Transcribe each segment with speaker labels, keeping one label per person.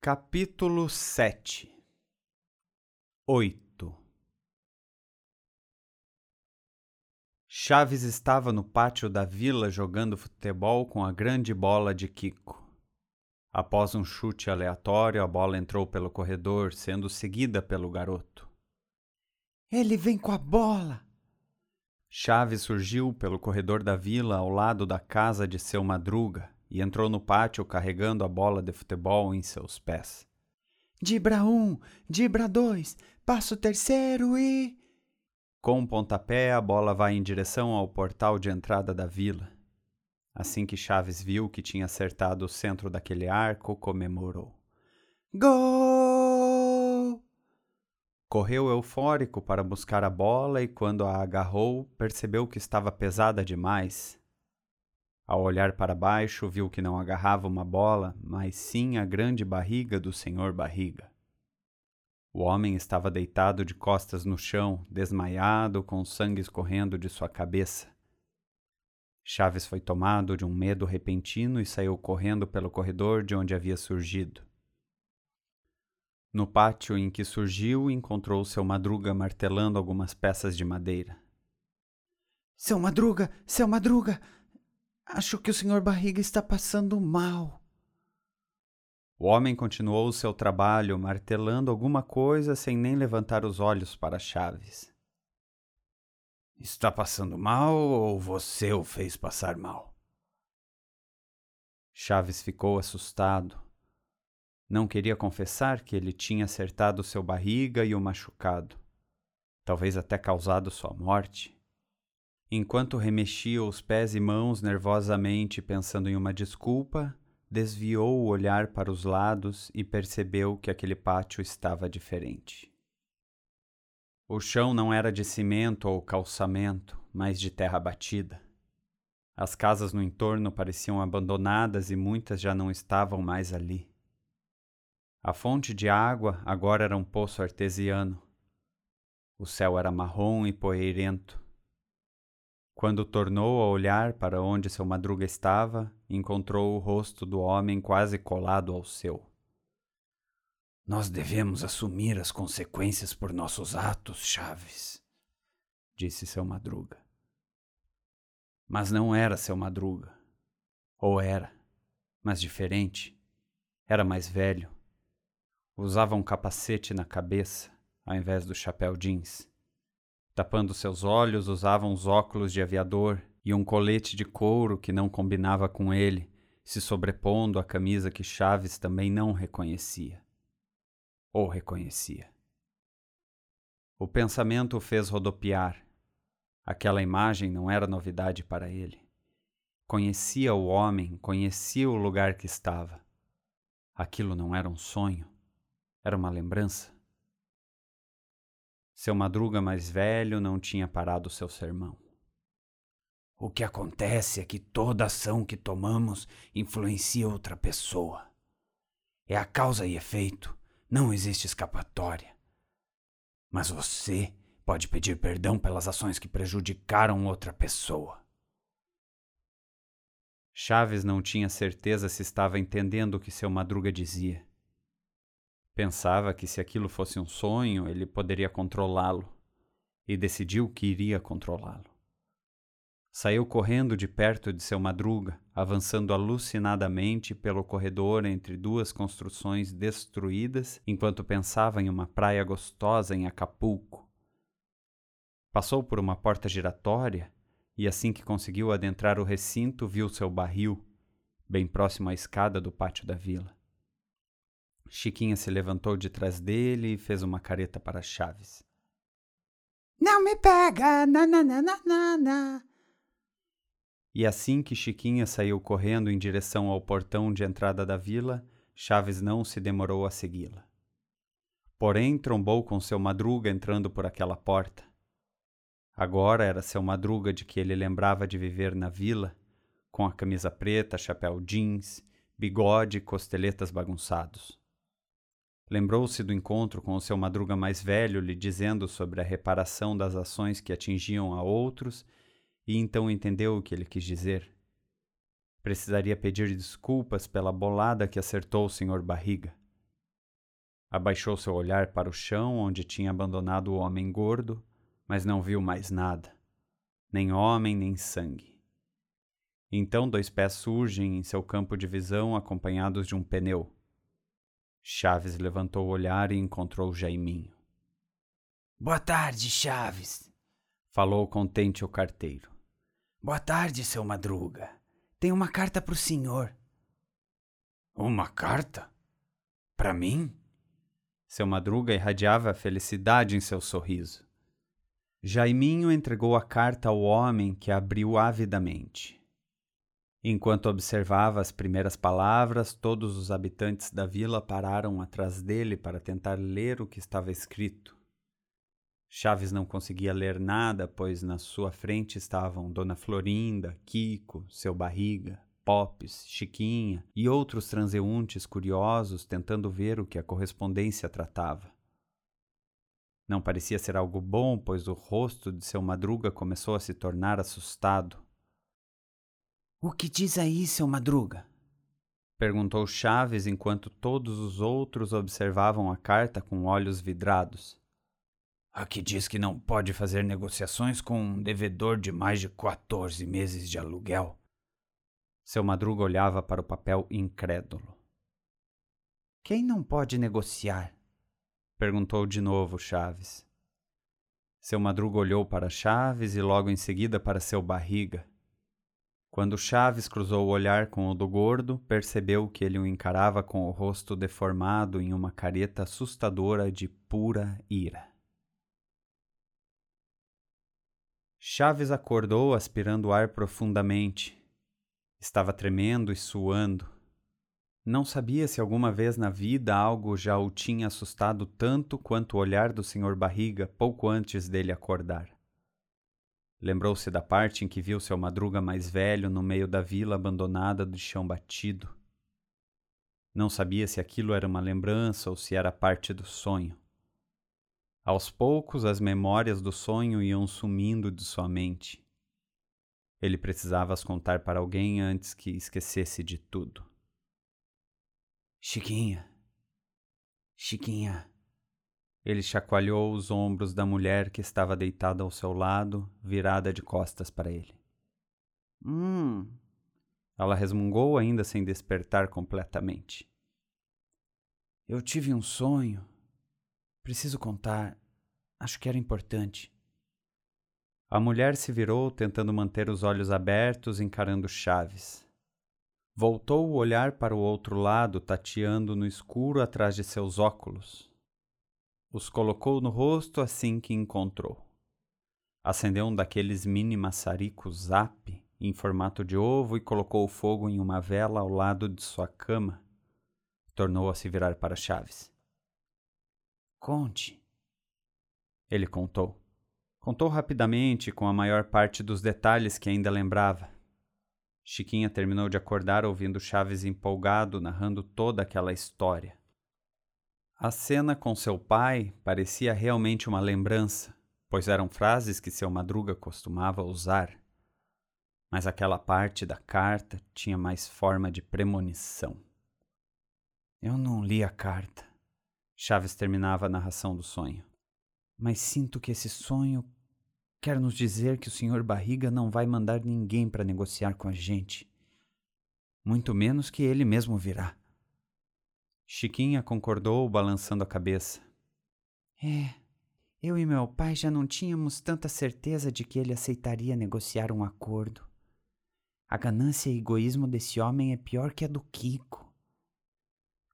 Speaker 1: Capítulo 7 8 Chaves estava no pátio da vila jogando futebol com a grande bola de Kiko. Após um chute aleatório, a bola entrou pelo corredor, sendo seguida pelo garoto.
Speaker 2: Ele vem com a bola!
Speaker 1: Chaves surgiu pelo corredor da vila ao lado da casa de seu madruga e entrou no pátio carregando a bola de futebol em seus pés.
Speaker 2: Dibra um, dibra dois, passa o terceiro e.
Speaker 1: Com um pontapé, a bola vai em direção ao portal de entrada da vila. Assim que Chaves viu que tinha acertado o centro daquele arco, comemorou.
Speaker 2: Gol!
Speaker 1: Correu eufórico para buscar a bola e, quando a agarrou, percebeu que estava pesada demais ao olhar para baixo, viu que não agarrava uma bola, mas sim a grande barriga do senhor Barriga. O homem estava deitado de costas no chão, desmaiado, com sangue escorrendo de sua cabeça. Chaves foi tomado de um medo repentino e saiu correndo pelo corredor de onde havia surgido. No pátio em que surgiu, encontrou seu madruga martelando algumas peças de madeira.
Speaker 2: Seu madruga, seu madruga, Acho que o senhor Barriga está passando mal.
Speaker 1: O homem continuou o seu trabalho, martelando alguma coisa sem nem levantar os olhos para Chaves.
Speaker 3: Está passando mal ou você o fez passar mal?
Speaker 1: Chaves ficou assustado. Não queria confessar que ele tinha acertado seu barriga e o machucado, talvez até causado sua morte. Enquanto remexia os pés e mãos nervosamente pensando em uma desculpa, desviou o olhar para os lados e percebeu que aquele pátio estava diferente. O chão não era de cimento ou calçamento, mas de terra batida. As casas no entorno pareciam abandonadas e muitas já não estavam mais ali. A fonte de água agora era um poço artesiano. O céu era marrom e poeirento quando tornou a olhar para onde seu madruga estava, encontrou o rosto do homem quase colado ao seu.
Speaker 3: Nós devemos assumir as consequências por nossos atos, Chaves, disse seu madruga.
Speaker 1: Mas não era seu madruga. Ou era, mas diferente. Era mais velho. Usava um capacete na cabeça, ao invés do chapéu jeans. Tapando seus olhos, usava uns óculos de aviador e um colete de couro que não combinava com ele, se sobrepondo à camisa que Chaves também não reconhecia. Ou reconhecia. O pensamento o fez rodopiar. Aquela imagem não era novidade para ele. Conhecia o homem, conhecia o lugar que estava. Aquilo não era um sonho, era uma lembrança. Seu madruga mais velho não tinha parado seu sermão.
Speaker 3: O que acontece é que toda ação que tomamos influencia outra pessoa. É a causa e efeito, não existe escapatória. Mas você pode pedir perdão pelas ações que prejudicaram outra pessoa.
Speaker 1: Chaves não tinha certeza se estava entendendo o que seu madruga dizia. Pensava que se aquilo fosse um sonho, ele poderia controlá-lo, e decidiu que iria controlá-lo. Saiu correndo de perto de seu madruga, avançando alucinadamente pelo corredor entre duas construções destruídas, enquanto pensava em uma praia gostosa em Acapulco. Passou por uma porta giratória e, assim que conseguiu adentrar o recinto, viu seu barril, bem próximo à escada do pátio da vila. Chiquinha se levantou de trás dele e fez uma careta para Chaves.
Speaker 2: Não me pega! Nananana.
Speaker 1: E assim que Chiquinha saiu correndo em direção ao portão de entrada da vila, Chaves não se demorou a segui-la. Porém, trombou com seu madruga entrando por aquela porta. Agora era seu madruga de que ele lembrava de viver na vila, com a camisa preta, chapéu jeans, bigode e costeletas bagunçados. Lembrou-se do encontro com o seu madruga mais velho, lhe dizendo sobre a reparação das ações que atingiam a outros, e então entendeu o que ele quis dizer. Precisaria pedir desculpas pela bolada que acertou o senhor Barriga. Abaixou seu olhar para o chão onde tinha abandonado o homem gordo, mas não viu mais nada, nem homem nem sangue. Então dois pés surgem em seu campo de visão acompanhados de um pneu. Chaves levantou o olhar e encontrou Jaiminho.
Speaker 3: Boa tarde, Chaves,
Speaker 1: falou contente o carteiro.
Speaker 3: Boa tarde, seu Madruga. Tem uma carta para o senhor.
Speaker 4: Uma carta? Para mim?
Speaker 1: Seu Madruga irradiava felicidade em seu sorriso. Jaiminho entregou a carta ao homem que abriu avidamente. Enquanto observava as primeiras palavras, todos os habitantes da vila pararam atrás dele para tentar ler o que estava escrito. Chaves não conseguia ler nada, pois na sua frente estavam Dona Florinda, Kiko, seu barriga, Popes, Chiquinha e outros transeuntes curiosos tentando ver o que a correspondência tratava. Não parecia ser algo bom, pois o rosto de seu madruga começou a se tornar assustado.
Speaker 3: O que diz aí, seu madruga?
Speaker 1: perguntou Chaves enquanto todos os outros observavam a carta com olhos vidrados.
Speaker 4: Aqui diz que não pode fazer negociações com um devedor de mais de 14 meses de aluguel.
Speaker 1: Seu Madruga olhava para o papel incrédulo.
Speaker 2: Quem não pode negociar?
Speaker 1: perguntou de novo Chaves. Seu Madruga olhou para Chaves e logo em seguida para seu barriga. Quando Chaves cruzou o olhar com o do gordo, percebeu que ele o encarava com o rosto deformado em uma careta assustadora de pura ira. Chaves acordou aspirando ar profundamente. Estava tremendo e suando. Não sabia se alguma vez na vida algo já o tinha assustado tanto quanto o olhar do Sr. Barriga pouco antes dele acordar. Lembrou-se da parte em que viu seu madruga mais velho no meio da vila abandonada de chão batido. Não sabia se aquilo era uma lembrança ou se era parte do sonho. Aos poucos, as memórias do sonho iam sumindo de sua mente. Ele precisava as contar para alguém antes que esquecesse de tudo.
Speaker 3: Chiquinha. Chiquinha.
Speaker 1: Ele chacoalhou os ombros da mulher que estava deitada ao seu lado, virada de costas para ele.
Speaker 2: Hum.
Speaker 1: Ela resmungou ainda sem despertar completamente.
Speaker 3: Eu tive um sonho Preciso contar. Acho que era importante.
Speaker 1: A mulher se virou, tentando manter os olhos abertos, encarando Chaves. Voltou o olhar para o outro lado, tateando no escuro atrás de seus óculos. Os colocou no rosto assim que encontrou. Acendeu um daqueles mini maçaricos zap em formato de ovo e colocou o fogo em uma vela ao lado de sua cama. Tornou a se virar para Chaves.
Speaker 3: Conte.
Speaker 1: Ele contou. Contou rapidamente, com a maior parte dos detalhes que ainda lembrava. Chiquinha terminou de acordar ouvindo Chaves empolgado narrando toda aquela história. A cena com seu pai parecia realmente uma lembrança, pois eram frases que seu madruga costumava usar. Mas aquela parte da carta tinha mais forma de premonição.
Speaker 3: Eu não li a carta.
Speaker 1: Chaves terminava a narração do sonho.
Speaker 3: Mas sinto que esse sonho quer nos dizer que o Sr. Barriga não vai mandar ninguém para negociar com a gente. Muito menos que ele mesmo virá.
Speaker 1: Chiquinha concordou, balançando a cabeça.
Speaker 2: É, eu e meu pai já não tínhamos tanta certeza de que ele aceitaria negociar um acordo. A ganância e egoísmo desse homem é pior que a do Kiko.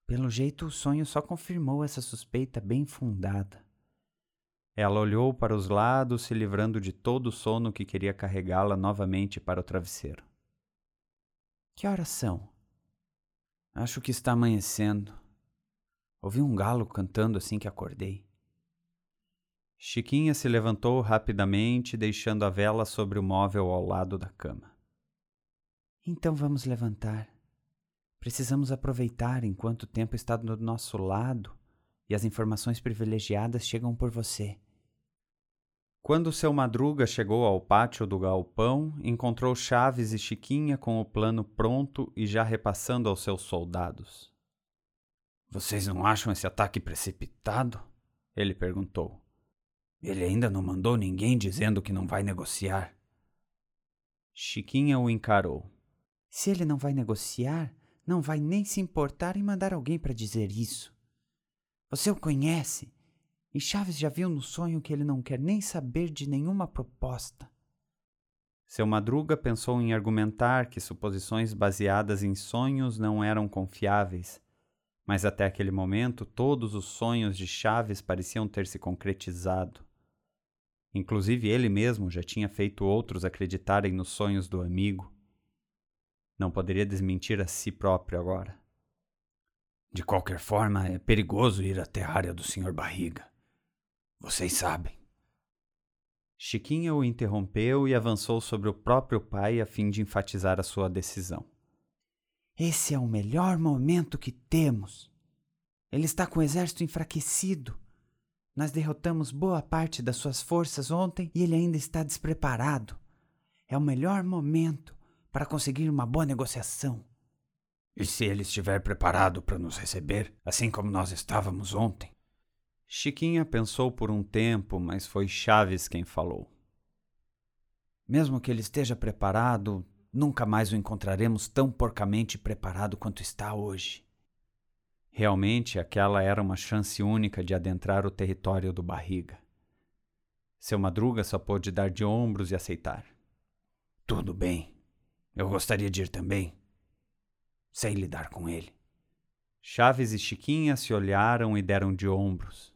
Speaker 2: Pelo jeito, o sonho só confirmou essa suspeita bem fundada.
Speaker 1: Ela olhou para os lados, se livrando de todo o sono que queria carregá-la novamente para o travesseiro.
Speaker 2: Que horas são?
Speaker 3: Acho que está amanhecendo. Ouvi um galo cantando assim que acordei.
Speaker 1: Chiquinha se levantou rapidamente, deixando a vela sobre o móvel ao lado da cama.
Speaker 2: Então vamos levantar. Precisamos aproveitar enquanto o tempo está do nosso lado e as informações privilegiadas chegam por você.
Speaker 1: Quando seu madruga chegou ao pátio do galpão, encontrou Chaves e Chiquinha com o plano pronto e já repassando aos seus soldados.
Speaker 3: Vocês não acham esse ataque precipitado? Ele perguntou. Ele ainda não mandou ninguém dizendo que não vai negociar.
Speaker 1: Chiquinha o encarou.
Speaker 2: Se ele não vai negociar, não vai nem se importar em mandar alguém para dizer isso. Você o conhece, e Chaves já viu no sonho que ele não quer nem saber de nenhuma proposta.
Speaker 1: Seu Madruga pensou em argumentar que suposições baseadas em sonhos não eram confiáveis, mas até aquele momento todos os sonhos de Chaves pareciam ter se concretizado. Inclusive ele mesmo já tinha feito outros acreditarem nos sonhos do amigo. Não poderia desmentir a si próprio agora.
Speaker 3: De qualquer forma, é perigoso ir até a área do Sr. Barriga. Vocês sabem.
Speaker 1: Chiquinha o interrompeu e avançou sobre o próprio pai a fim de enfatizar a sua decisão.
Speaker 2: Esse é o melhor momento que temos. Ele está com o exército enfraquecido. Nós derrotamos boa parte das suas forças ontem e ele ainda está despreparado. É o melhor momento para conseguir uma boa negociação.
Speaker 3: E se ele estiver preparado para nos receber, assim como nós estávamos ontem?
Speaker 1: Chiquinha pensou por um tempo, mas foi Chaves quem falou.
Speaker 2: Mesmo que ele esteja preparado, nunca mais o encontraremos tão porcamente preparado quanto está hoje.
Speaker 1: Realmente, aquela era uma chance única de adentrar o território do Barriga. Seu Madruga só pôde dar de ombros e aceitar.
Speaker 3: Tudo bem. Eu gostaria de ir também sei lidar com ele.
Speaker 1: Chaves e Chiquinha se olharam e deram de ombros.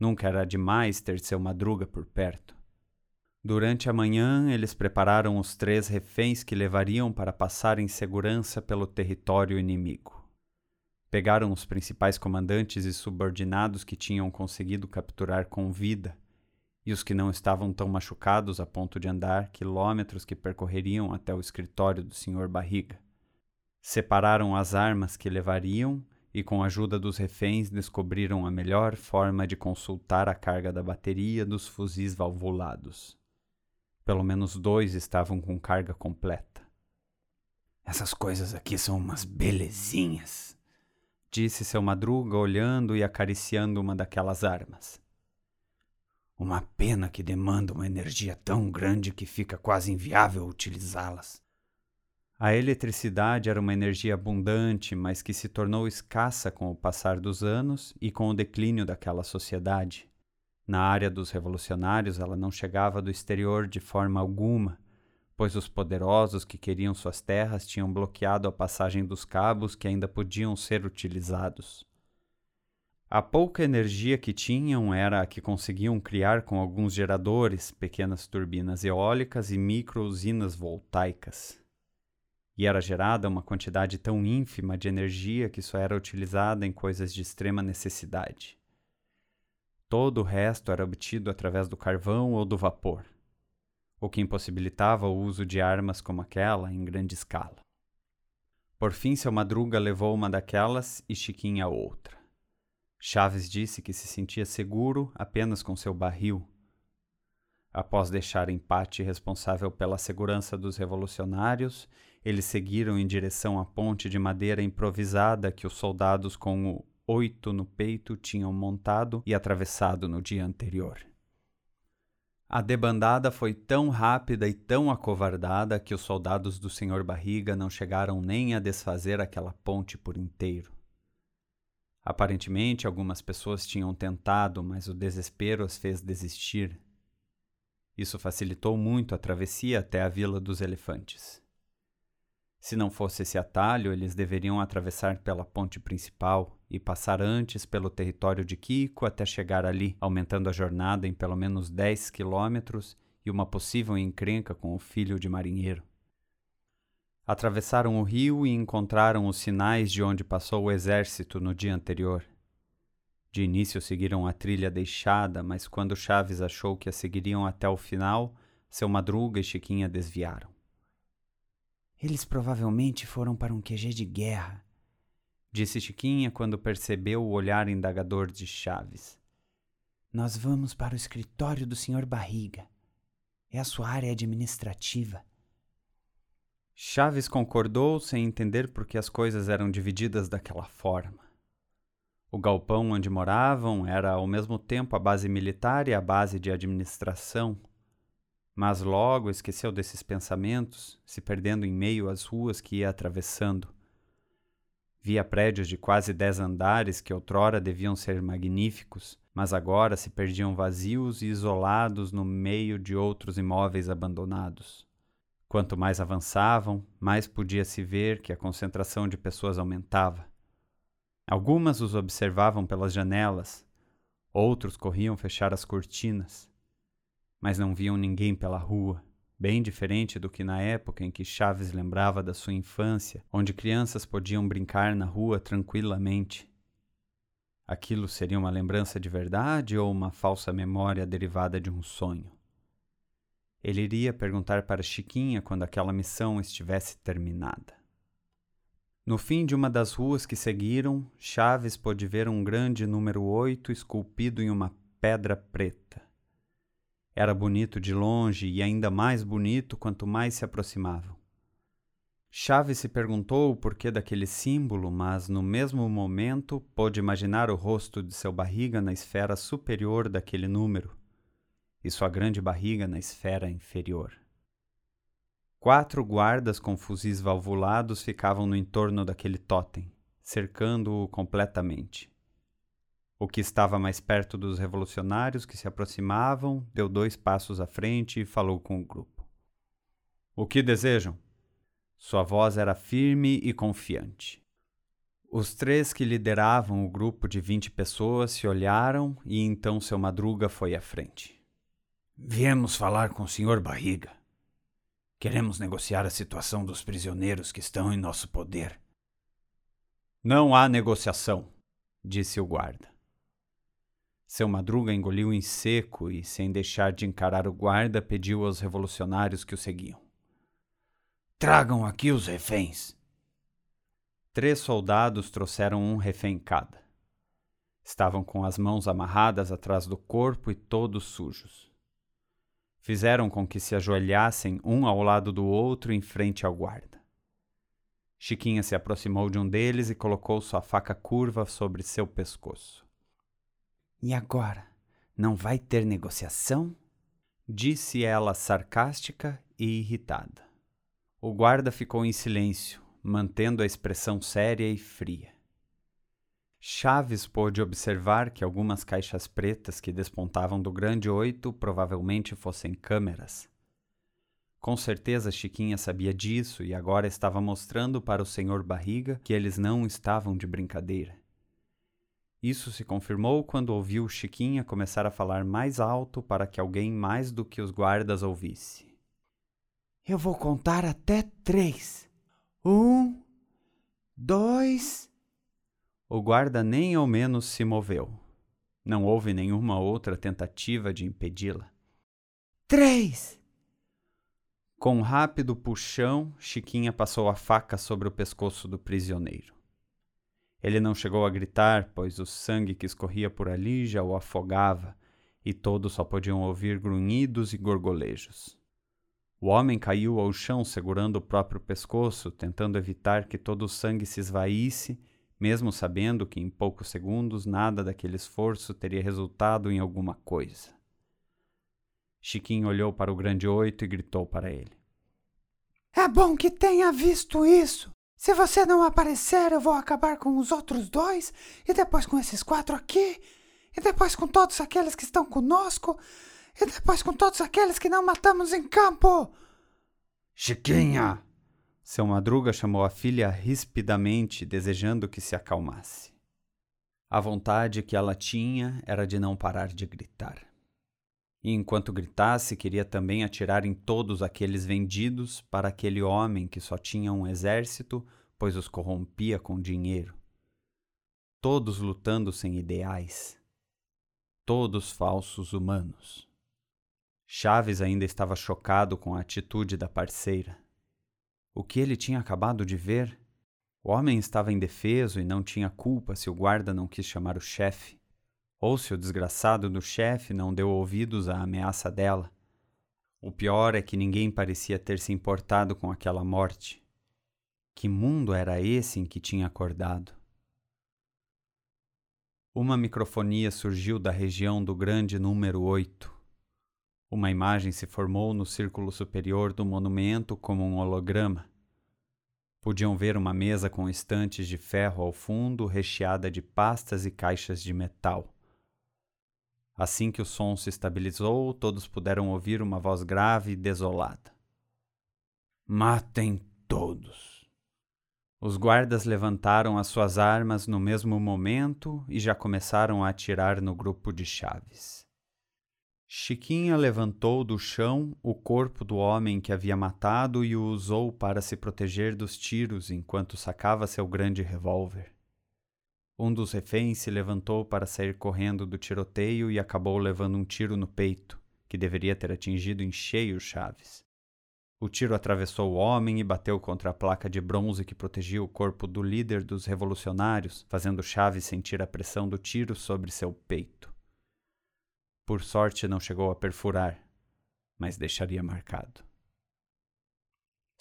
Speaker 1: Nunca era demais ter seu madruga por perto. Durante a manhã, eles prepararam os três reféns que levariam para passar em segurança pelo território inimigo. Pegaram os principais comandantes e subordinados que tinham conseguido capturar com vida, e os que não estavam tão machucados a ponto de andar quilômetros que percorreriam até o escritório do Sr. Barriga. Separaram as armas que levariam e, com a ajuda dos reféns, descobriram a melhor forma de consultar a carga da bateria dos fuzis valvulados. Pelo menos dois estavam com carga completa.
Speaker 3: Essas coisas aqui são umas belezinhas,
Speaker 1: disse seu Madruga, olhando e acariciando uma daquelas armas.
Speaker 3: Uma pena que demanda uma energia tão grande que fica quase inviável utilizá-las.
Speaker 1: A eletricidade era uma energia abundante, mas que se tornou escassa com o passar dos anos e com o declínio daquela sociedade. Na área dos revolucionários, ela não chegava do exterior de forma alguma, pois os poderosos que queriam suas terras tinham bloqueado a passagem dos cabos que ainda podiam ser utilizados. A pouca energia que tinham era a que conseguiam criar com alguns geradores, pequenas turbinas eólicas e micro-usinas voltaicas e era gerada uma quantidade tão ínfima de energia que só era utilizada em coisas de extrema necessidade. Todo o resto era obtido através do carvão ou do vapor, o que impossibilitava o uso de armas como aquela em grande escala. Por fim, seu Madruga levou uma daquelas e Chiquinha outra. Chaves disse que se sentia seguro apenas com seu barril. Após deixar empate responsável pela segurança dos revolucionários eles seguiram em direção à ponte de madeira improvisada que os soldados com o oito no peito tinham montado e atravessado no dia anterior. A debandada foi tão rápida e tão acovardada que os soldados do Senhor Barriga não chegaram nem a desfazer aquela ponte por inteiro. Aparentemente, algumas pessoas tinham tentado, mas o desespero as fez desistir. Isso facilitou muito a travessia até a Vila dos Elefantes. Se não fosse esse atalho, eles deveriam atravessar pela ponte principal e passar antes pelo território de Kiko até chegar ali, aumentando a jornada em pelo menos 10 quilômetros e uma possível encrenca com o filho de marinheiro. Atravessaram o rio e encontraram os sinais de onde passou o exército no dia anterior. De início seguiram a trilha deixada, mas quando Chaves achou que a seguiriam até o final, seu Madruga e Chiquinha desviaram.
Speaker 2: Eles provavelmente foram para um QG de guerra,
Speaker 1: disse Chiquinha quando percebeu o olhar indagador de Chaves.
Speaker 2: Nós vamos para o escritório do Sr. Barriga. É a sua área administrativa.
Speaker 1: Chaves concordou sem entender por que as coisas eram divididas daquela forma. O galpão onde moravam era ao mesmo tempo a base militar e a base de administração. Mas logo esqueceu desses pensamentos, se perdendo em meio às ruas que ia atravessando. Via prédios de quase dez andares que outrora deviam ser magníficos, mas agora se perdiam vazios e isolados no meio de outros imóveis abandonados. Quanto mais avançavam, mais podia-se ver que a concentração de pessoas aumentava. Algumas os observavam pelas janelas, outros corriam fechar as cortinas, mas não viam ninguém pela rua, bem diferente do que na época em que Chaves lembrava da sua infância, onde crianças podiam brincar na rua tranquilamente. Aquilo seria uma lembrança de verdade ou uma falsa memória derivada de um sonho? Ele iria perguntar para Chiquinha quando aquela missão estivesse terminada. No fim de uma das ruas que seguiram, Chaves pôde ver um grande número 8 esculpido em uma pedra preta. Era bonito de longe e ainda mais bonito quanto mais se aproximavam. Chaves se perguntou o porquê daquele símbolo, mas no mesmo momento pôde imaginar o rosto de seu barriga na esfera superior daquele número e sua grande barriga na esfera inferior. Quatro guardas com fuzis valvulados ficavam no entorno daquele totem, cercando-o completamente. O que estava mais perto dos revolucionários que se aproximavam deu dois passos à frente e falou com o grupo. O que desejam? Sua voz era firme e confiante. Os três que lideravam o grupo de vinte pessoas se olharam e então seu Madruga foi à frente.
Speaker 3: Viemos falar com o Sr. Barriga. Queremos negociar a situação dos prisioneiros que estão em nosso poder.
Speaker 1: Não há negociação, disse o guarda. Seu Madruga engoliu em seco e, sem deixar de encarar o guarda, pediu aos revolucionários que o seguiam:
Speaker 3: Tragam aqui os reféns.
Speaker 1: Três soldados trouxeram um refém cada. Estavam com as mãos amarradas atrás do corpo e todos sujos fizeram com que se ajoelhassem um ao lado do outro em frente ao guarda. Chiquinha se aproximou de um deles e colocou sua faca curva sobre seu pescoço.
Speaker 2: E agora? Não vai ter negociação?
Speaker 1: Disse ela sarcástica e irritada. O guarda ficou em silêncio, mantendo a expressão séria e fria. Chaves pôde observar que algumas caixas pretas que despontavam do grande oito provavelmente fossem câmeras. Com certeza Chiquinha sabia disso e agora estava mostrando para o senhor Barriga que eles não estavam de brincadeira. Isso se confirmou quando ouviu Chiquinha começar a falar mais alto para que alguém mais do que os guardas ouvisse.
Speaker 2: Eu vou contar até três. Um, dois,
Speaker 1: o guarda nem ao menos se moveu. Não houve nenhuma outra tentativa de impedi-la.
Speaker 2: Três!
Speaker 1: Com um rápido puxão, Chiquinha passou a faca sobre o pescoço do prisioneiro. Ele não chegou a gritar, pois o sangue que escorria por ali já o afogava, e todos só podiam ouvir grunhidos e gorgolejos. O homem caiu ao chão segurando o próprio pescoço, tentando evitar que todo o sangue se esvaísse mesmo sabendo que em poucos segundos nada daquele esforço teria resultado em alguma coisa. Chiquinho olhou para o grande oito e gritou para ele:
Speaker 2: É bom que tenha visto isso. Se você não aparecer, eu vou acabar com os outros dois, e depois com esses quatro aqui, e depois com todos aqueles que estão conosco, e depois com todos aqueles que não matamos em campo.
Speaker 3: Chiquinha!
Speaker 1: Seu Madruga chamou a filha rispidamente, desejando que se acalmasse. A vontade que ela tinha era de não parar de gritar. E enquanto gritasse, queria também atirar em todos aqueles vendidos para aquele homem que só tinha um exército, pois os corrompia com dinheiro. Todos lutando sem ideais. Todos falsos humanos. Chaves ainda estava chocado com a atitude da parceira. O que ele tinha acabado de ver? O homem estava indefeso e não tinha culpa se o guarda não quis chamar o chefe, ou se o desgraçado do chefe não deu ouvidos à ameaça dela. O pior é que ninguém parecia ter se importado com aquela morte. Que mundo era esse em que tinha acordado? Uma microfonia surgiu da região do grande número 8. Uma imagem se formou no círculo superior do monumento como um holograma. Podiam ver uma mesa com estantes de ferro ao fundo, recheada de pastas e caixas de metal. Assim que o som se estabilizou, todos puderam ouvir uma voz grave e desolada. Matem todos. Os guardas levantaram as suas armas no mesmo momento e já começaram a atirar no grupo de chaves. Chiquinha levantou do chão o corpo do homem que havia matado e o usou para se proteger dos tiros enquanto sacava seu grande revólver. Um dos reféns se levantou para sair correndo do tiroteio e acabou levando um tiro no peito, que deveria ter atingido em cheio Chaves. O tiro atravessou o homem e bateu contra a placa de bronze que protegia o corpo do líder dos revolucionários, fazendo Chaves sentir a pressão do tiro sobre seu peito. Por sorte, não chegou a perfurar, mas deixaria marcado.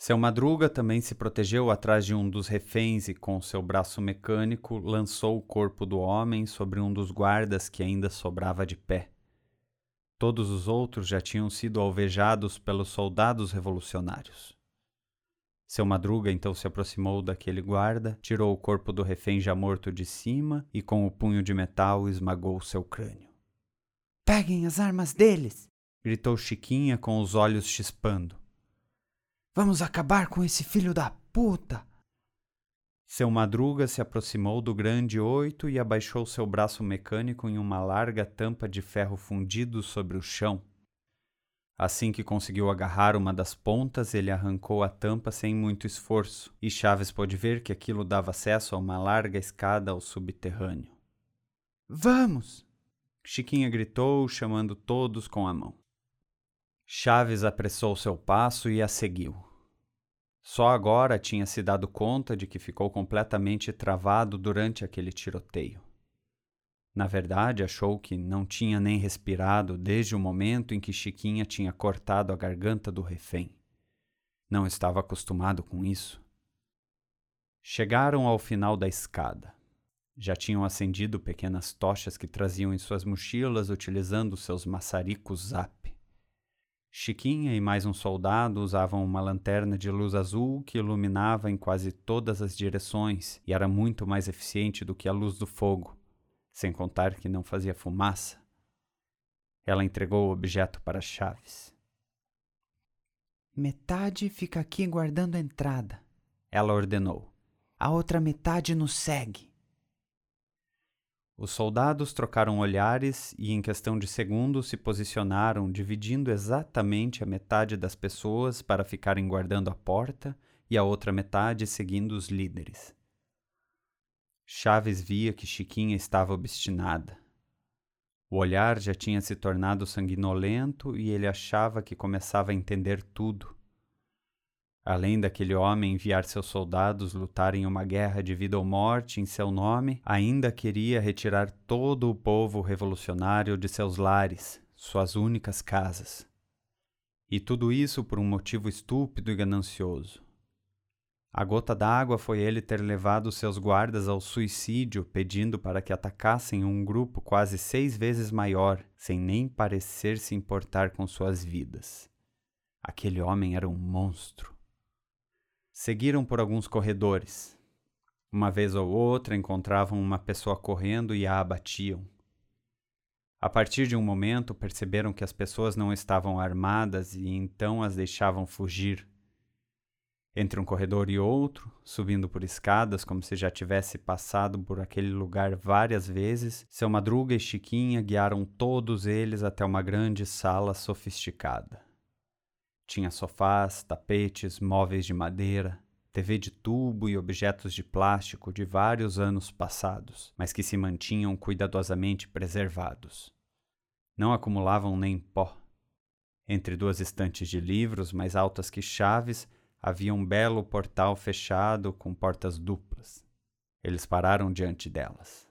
Speaker 1: Seu Madruga também se protegeu atrás de um dos reféns e, com seu braço mecânico, lançou o corpo do homem sobre um dos guardas que ainda sobrava de pé. Todos os outros já tinham sido alvejados pelos soldados revolucionários. Seu Madruga então se aproximou daquele guarda, tirou o corpo do refém já morto de cima e com o punho de metal esmagou seu crânio.
Speaker 2: Peguem as armas deles!
Speaker 1: gritou Chiquinha com os olhos chispando.
Speaker 2: Vamos acabar com esse filho da puta!
Speaker 1: Seu Madruga se aproximou do grande oito e abaixou seu braço mecânico em uma larga tampa de ferro fundido sobre o chão. Assim que conseguiu agarrar uma das pontas, ele arrancou a tampa sem muito esforço, e Chaves pôde ver que aquilo dava acesso a uma larga escada ao subterrâneo.
Speaker 2: Vamos!
Speaker 1: Chiquinha gritou, chamando todos com a mão. Chaves apressou seu passo e a seguiu. Só agora tinha se dado conta de que ficou completamente travado durante aquele tiroteio. Na verdade, achou que não tinha nem respirado desde o momento em que Chiquinha tinha cortado a garganta do refém. Não estava acostumado com isso. Chegaram ao final da escada. Já tinham acendido pequenas tochas que traziam em suas mochilas utilizando seus maçaricos zap. Chiquinha e mais um soldado usavam uma lanterna de luz azul que iluminava em quase todas as direções e era muito mais eficiente do que a luz do fogo, sem contar que não fazia fumaça. Ela entregou o objeto para Chaves.
Speaker 2: Metade fica aqui guardando a entrada,
Speaker 1: ela ordenou.
Speaker 2: A outra metade nos segue.
Speaker 1: Os soldados trocaram olhares e, em questão de segundos, se posicionaram, dividindo exatamente a metade das pessoas para ficarem guardando a porta e a outra metade seguindo os líderes. Chaves via que Chiquinha estava obstinada. O olhar já tinha se tornado sanguinolento e ele achava que começava a entender tudo. Além daquele homem enviar seus soldados lutarem uma guerra de vida ou morte em seu nome, ainda queria retirar todo o povo revolucionário de seus lares, suas únicas casas. E tudo isso por um motivo estúpido e ganancioso. A gota d'água foi ele ter levado seus guardas ao suicídio, pedindo para que atacassem um grupo quase seis vezes maior, sem nem parecer se importar com suas vidas. Aquele homem era um monstro. Seguiram por alguns corredores. Uma vez ou outra encontravam uma pessoa correndo e a abatiam. A partir de um momento perceberam que as pessoas não estavam armadas e então as deixavam fugir. Entre um corredor e outro, subindo por escadas como se já tivesse passado por aquele lugar várias vezes, seu Madruga e Chiquinha guiaram todos eles até uma grande sala sofisticada. Tinha sofás, tapetes, móveis de madeira, TV de tubo e objetos de plástico de vários anos passados, mas que se mantinham cuidadosamente preservados. Não acumulavam nem pó. Entre duas estantes de livros, mais altas que chaves, havia um belo portal fechado com portas duplas. Eles pararam diante delas.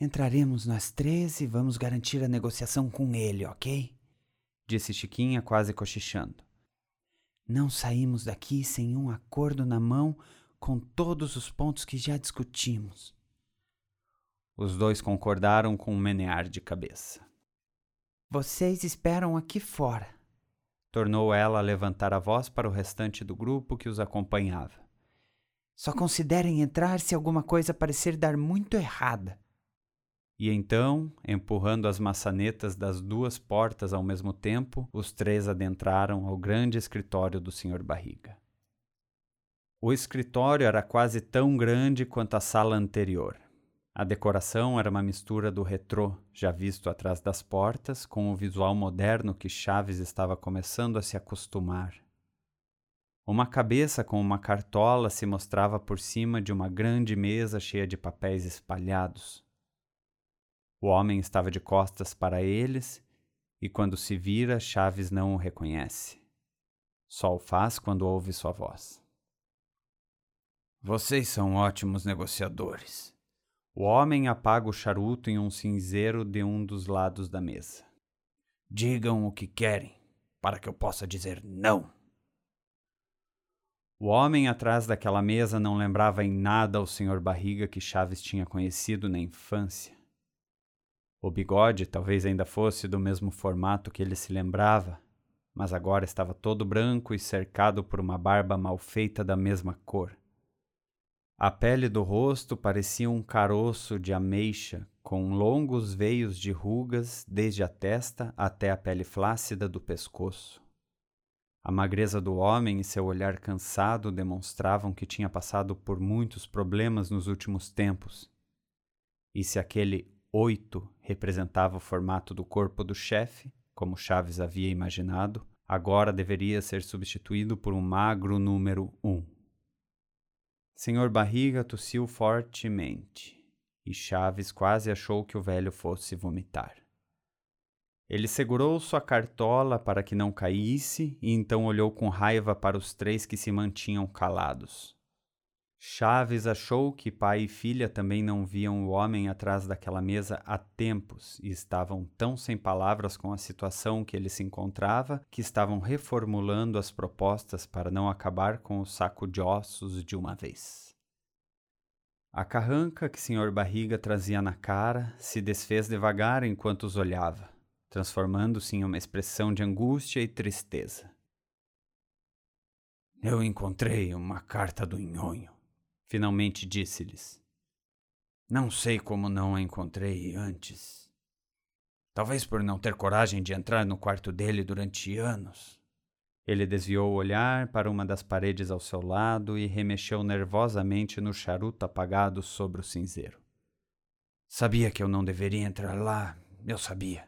Speaker 2: Entraremos nós três e vamos garantir a negociação com ele, ok?
Speaker 1: Disse Chiquinha, quase cochichando.
Speaker 2: Não saímos daqui sem um acordo na mão com todos os pontos que já discutimos.
Speaker 1: Os dois concordaram com um menear de cabeça.
Speaker 2: Vocês esperam aqui fora.
Speaker 1: Tornou ela a levantar a voz para o restante do grupo que os acompanhava.
Speaker 2: Só considerem entrar se alguma coisa parecer dar muito errada.
Speaker 1: E então, empurrando as maçanetas das duas portas ao mesmo tempo, os três adentraram ao grande escritório do Sr. Barriga. O escritório era quase tão grande quanto a sala anterior. A decoração era uma mistura do retrô, já visto atrás das portas, com o visual moderno que Chaves estava começando a se acostumar. Uma cabeça com uma cartola se mostrava por cima de uma grande mesa cheia de papéis espalhados. O homem estava de costas para eles e, quando se vira, Chaves não o reconhece. Só o faz quando ouve sua voz.
Speaker 3: Vocês são ótimos negociadores.
Speaker 1: O homem apaga o charuto em um cinzeiro de um dos lados da mesa.
Speaker 3: Digam o que querem, para que eu possa dizer não.
Speaker 1: O homem atrás daquela mesa não lembrava em nada o Sr. Barriga que Chaves tinha conhecido na infância. O bigode talvez ainda fosse do mesmo formato que ele se lembrava, mas agora estava todo branco e cercado por uma barba mal feita da mesma cor. A pele do rosto parecia um caroço de ameixa, com longos veios de rugas desde a testa até a pele flácida do pescoço. A magreza do homem e seu olhar cansado demonstravam que tinha passado por muitos problemas nos últimos tempos. E se aquele oito representava o formato do corpo do chefe, como Chaves havia imaginado, agora deveria ser substituído por um magro número um. Senhor Barriga tossiu fortemente e Chaves quase achou que o velho fosse vomitar. Ele segurou sua cartola para que não caísse e então olhou com raiva para os três que se mantinham calados. Chaves achou que pai e filha também não viam o homem atrás daquela mesa há tempos e estavam tão sem palavras com a situação que ele se encontrava que estavam reformulando as propostas para não acabar com o saco de ossos de uma vez. A carranca que Sr. Barriga trazia na cara se desfez devagar enquanto os olhava, transformando-se em uma expressão de angústia e tristeza.
Speaker 3: Eu encontrei uma carta do nhonho
Speaker 1: finalmente disse-lhes.
Speaker 3: Não sei como não a encontrei antes. Talvez por não ter coragem de entrar no quarto dele durante anos.
Speaker 1: Ele desviou o olhar para uma das paredes ao seu lado e remexeu nervosamente no charuto apagado sobre o cinzeiro.
Speaker 3: Sabia que eu não deveria entrar lá, eu sabia.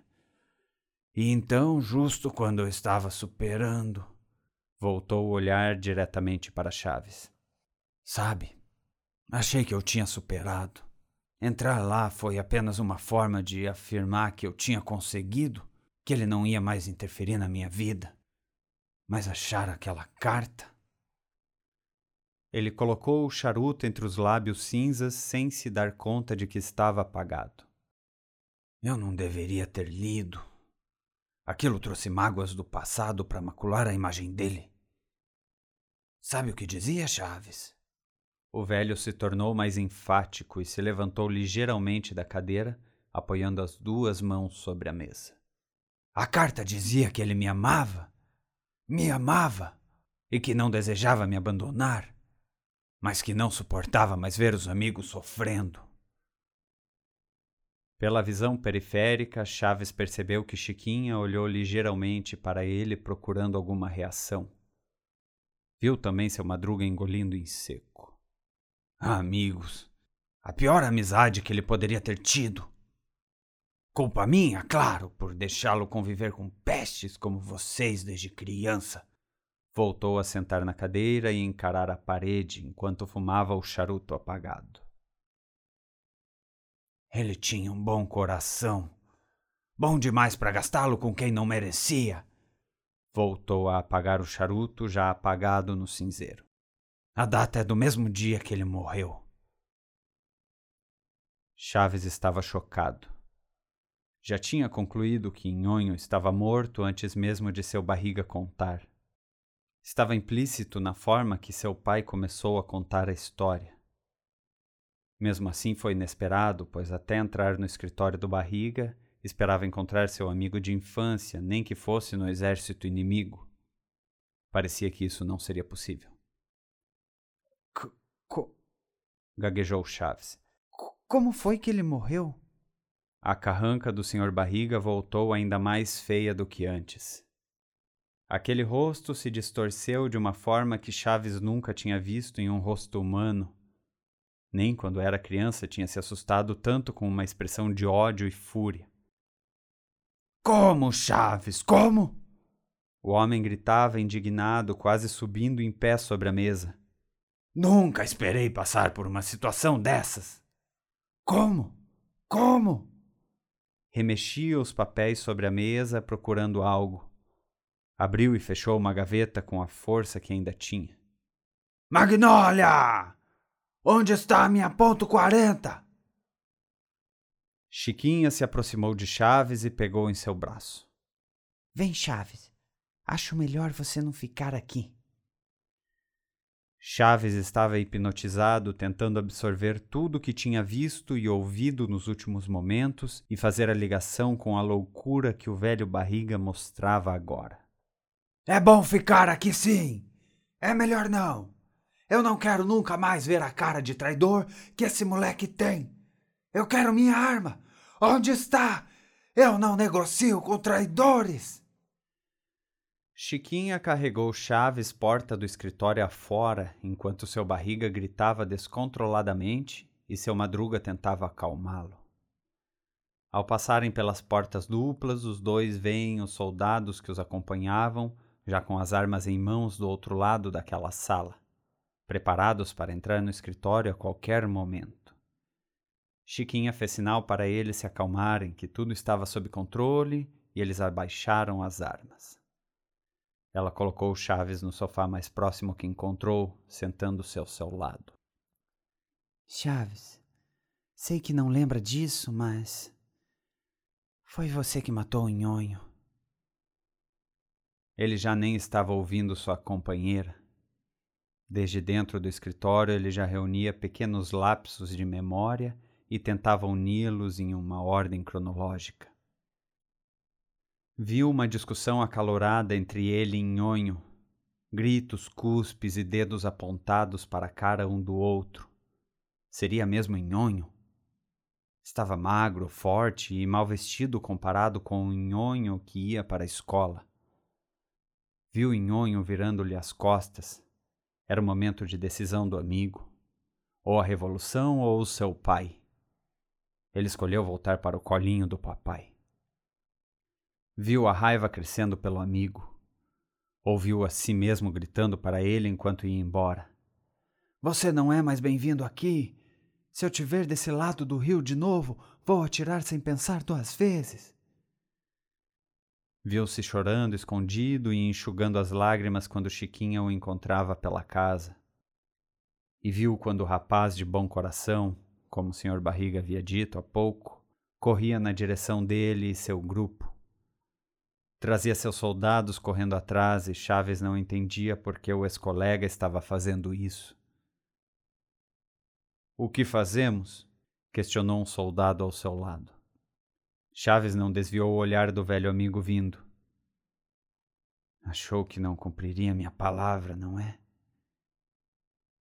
Speaker 3: E então, justo quando eu estava superando,
Speaker 1: voltou o olhar diretamente para Chaves.
Speaker 3: Sabe, Achei que eu tinha superado. Entrar lá foi apenas uma forma de afirmar que eu tinha conseguido, que ele não ia mais interferir na minha vida. Mas achar aquela carta.
Speaker 1: Ele colocou o charuto entre os lábios cinzas sem se dar conta de que estava apagado.
Speaker 3: Eu não deveria ter lido. Aquilo trouxe mágoas do passado para macular a imagem dele. Sabe o que dizia Chaves?
Speaker 1: O velho se tornou mais enfático e se levantou ligeiramente da cadeira, apoiando as duas mãos sobre a mesa.
Speaker 3: A carta dizia que ele me amava, me amava, e que não desejava me abandonar, mas que não suportava mais ver os amigos sofrendo.
Speaker 1: Pela visão periférica, Chaves percebeu que Chiquinha olhou ligeiramente para ele procurando alguma reação. Viu também seu madruga engolindo em seco.
Speaker 3: Ah, amigos, a pior amizade que ele poderia ter tido. Culpa minha, claro, por deixá-lo conviver com pestes como vocês desde criança.
Speaker 1: Voltou a sentar na cadeira e encarar a parede enquanto fumava o charuto apagado.
Speaker 3: Ele tinha um bom coração. Bom demais para gastá-lo com quem não merecia.
Speaker 1: Voltou a apagar o charuto já apagado no cinzeiro.
Speaker 3: A data é do mesmo dia que ele morreu.
Speaker 1: Chaves estava chocado. Já tinha concluído que Nhonho estava morto antes mesmo de seu barriga contar. Estava implícito na forma que seu pai começou a contar a história. Mesmo assim foi inesperado, pois até entrar no escritório do Barriga, esperava encontrar seu amigo de infância, nem que fosse no exército inimigo. Parecia que isso não seria possível.
Speaker 2: Co
Speaker 1: gaguejou Chaves.
Speaker 2: Como foi que ele morreu?
Speaker 1: A carranca do Sr. Barriga voltou ainda mais feia do que antes. Aquele rosto se distorceu de uma forma que Chaves nunca tinha visto em um rosto humano. Nem quando era criança tinha se assustado tanto com uma expressão de ódio e fúria.
Speaker 3: Como, Chaves? Como?
Speaker 1: O homem gritava indignado, quase subindo em pé sobre a mesa.
Speaker 3: Nunca esperei passar por uma situação dessas.
Speaker 2: Como? Como?
Speaker 1: Remexia os papéis sobre a mesa, procurando algo. Abriu e fechou uma gaveta com a força que ainda tinha.
Speaker 3: Magnólia! Onde está a minha ponto 40?
Speaker 1: Chiquinha se aproximou de Chaves e pegou em seu braço.
Speaker 2: Vem, Chaves. Acho melhor você não ficar aqui.
Speaker 1: Chaves estava hipnotizado, tentando absorver tudo o que tinha visto e ouvido nos últimos momentos e fazer a ligação com a loucura que o velho barriga mostrava agora.
Speaker 3: É bom ficar aqui sim. É melhor não. Eu não quero nunca mais ver a cara de traidor que esse moleque tem. Eu quero minha arma. Onde está? Eu não negocio com traidores.
Speaker 1: Chiquinha carregou Chaves porta do escritório afora, enquanto seu barriga gritava descontroladamente e seu madruga tentava acalmá-lo. Ao passarem pelas portas duplas, os dois veem os soldados que os acompanhavam, já com as armas em mãos do outro lado daquela sala, preparados para entrar no escritório a qualquer momento. Chiquinha fez sinal para eles se acalmarem, que tudo estava sob controle, e eles abaixaram as armas. Ela colocou Chaves no sofá mais próximo que encontrou, sentando-se ao seu lado.
Speaker 2: Chaves, sei que não lembra disso, mas. Foi você que matou o Nhonho.
Speaker 1: Ele já nem estava ouvindo sua companheira. Desde dentro do escritório, ele já reunia pequenos lapsos de memória e tentava uni-los em uma ordem cronológica. Viu uma discussão acalorada entre ele e Nhonho, gritos, cuspes e dedos apontados para a cara um do outro. Seria mesmo Nhonho? Estava magro, forte e mal vestido comparado com o Nhonho que ia para a escola. Viu Nhonho virando-lhe as costas. Era o momento de decisão do amigo. Ou a revolução ou o seu pai. Ele escolheu voltar para o colinho do papai. Viu a raiva crescendo pelo amigo. Ouviu a si mesmo gritando para ele enquanto ia embora.
Speaker 2: Você não é mais bem-vindo aqui. Se eu te ver desse lado do rio de novo, vou atirar sem pensar duas vezes.
Speaker 1: Viu-se chorando escondido e enxugando as lágrimas quando Chiquinha o encontrava pela casa. E viu quando o rapaz de bom coração, como o Sr. Barriga havia dito há pouco, corria na direção dele e seu grupo. Trazia seus soldados correndo atrás e Chaves não entendia por que o ex-colega estava fazendo isso. O que fazemos? questionou um soldado ao seu lado. Chaves não desviou o olhar do velho amigo vindo. Achou que não cumpriria minha palavra, não é?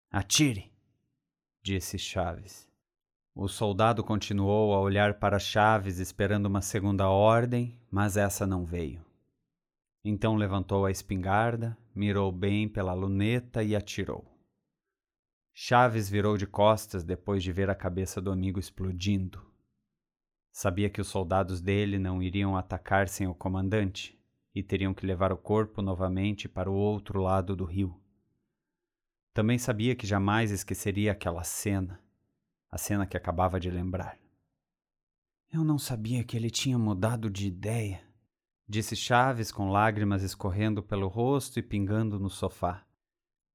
Speaker 1: Atire, disse Chaves. O soldado continuou a olhar para Chaves esperando uma segunda ordem, mas essa não veio. Então levantou a espingarda, mirou bem pela luneta e atirou. Chaves virou de costas depois de ver a cabeça do amigo explodindo. Sabia que os soldados dele não iriam atacar sem o comandante e teriam que levar o corpo novamente para o outro lado do rio. Também sabia que jamais esqueceria aquela cena, a cena que acabava de lembrar.
Speaker 2: Eu não sabia que ele tinha mudado de ideia
Speaker 1: disse Chaves com lágrimas escorrendo pelo rosto e pingando no sofá.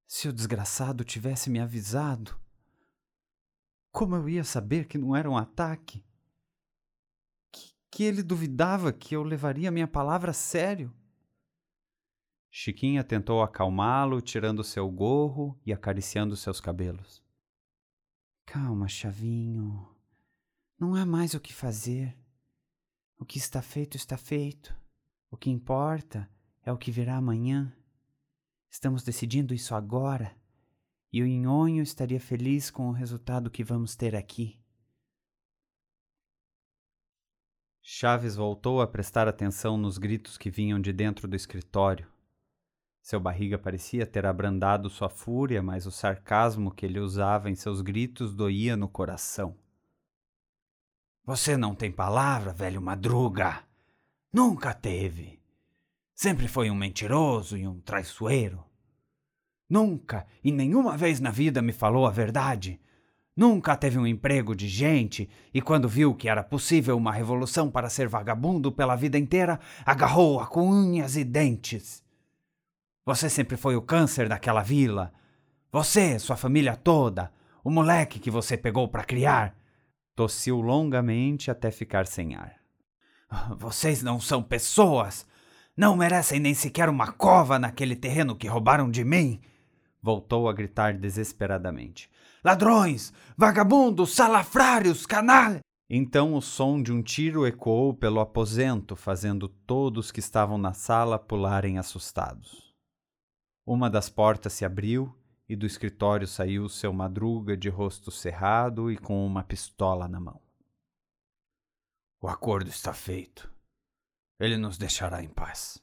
Speaker 2: Se o desgraçado tivesse me avisado, como eu ia saber que não era um ataque? Que, que ele duvidava que eu levaria minha palavra a sério?
Speaker 1: Chiquinha tentou acalmá-lo, tirando seu gorro e acariciando seus cabelos.
Speaker 2: Calma, Chavinho. Não há mais o que fazer. O que está feito, está feito. O que importa é o que virá amanhã. Estamos decidindo isso agora. E o Inhonho estaria feliz com o resultado que vamos ter aqui.
Speaker 1: Chaves voltou a prestar atenção nos gritos que vinham de dentro do escritório. Seu barriga parecia ter abrandado sua fúria, mas o sarcasmo que ele usava em seus gritos doía no coração.
Speaker 3: Você não tem palavra, velho madruga. Nunca teve. Sempre foi um mentiroso e um traiçoeiro. Nunca e nenhuma vez na vida me falou a verdade. Nunca teve um emprego de gente e, quando viu que era possível uma revolução para ser vagabundo pela vida inteira, agarrou-a com unhas e dentes. Você sempre foi o câncer daquela vila. Você, sua família toda, o moleque que você pegou para criar.
Speaker 1: Tossiu longamente até ficar sem ar.
Speaker 3: Vocês não são pessoas! Não merecem nem sequer uma cova naquele terreno que roubaram de mim!
Speaker 1: Voltou a gritar desesperadamente.
Speaker 3: Ladrões! Vagabundos! Salafrários! Canalha!
Speaker 1: Então o som de um tiro ecoou pelo aposento, fazendo todos que estavam na sala pularem assustados. Uma das portas se abriu e do escritório saiu seu madruga de rosto cerrado e com uma pistola na mão.
Speaker 3: O acordo está feito. Ele nos deixará em paz.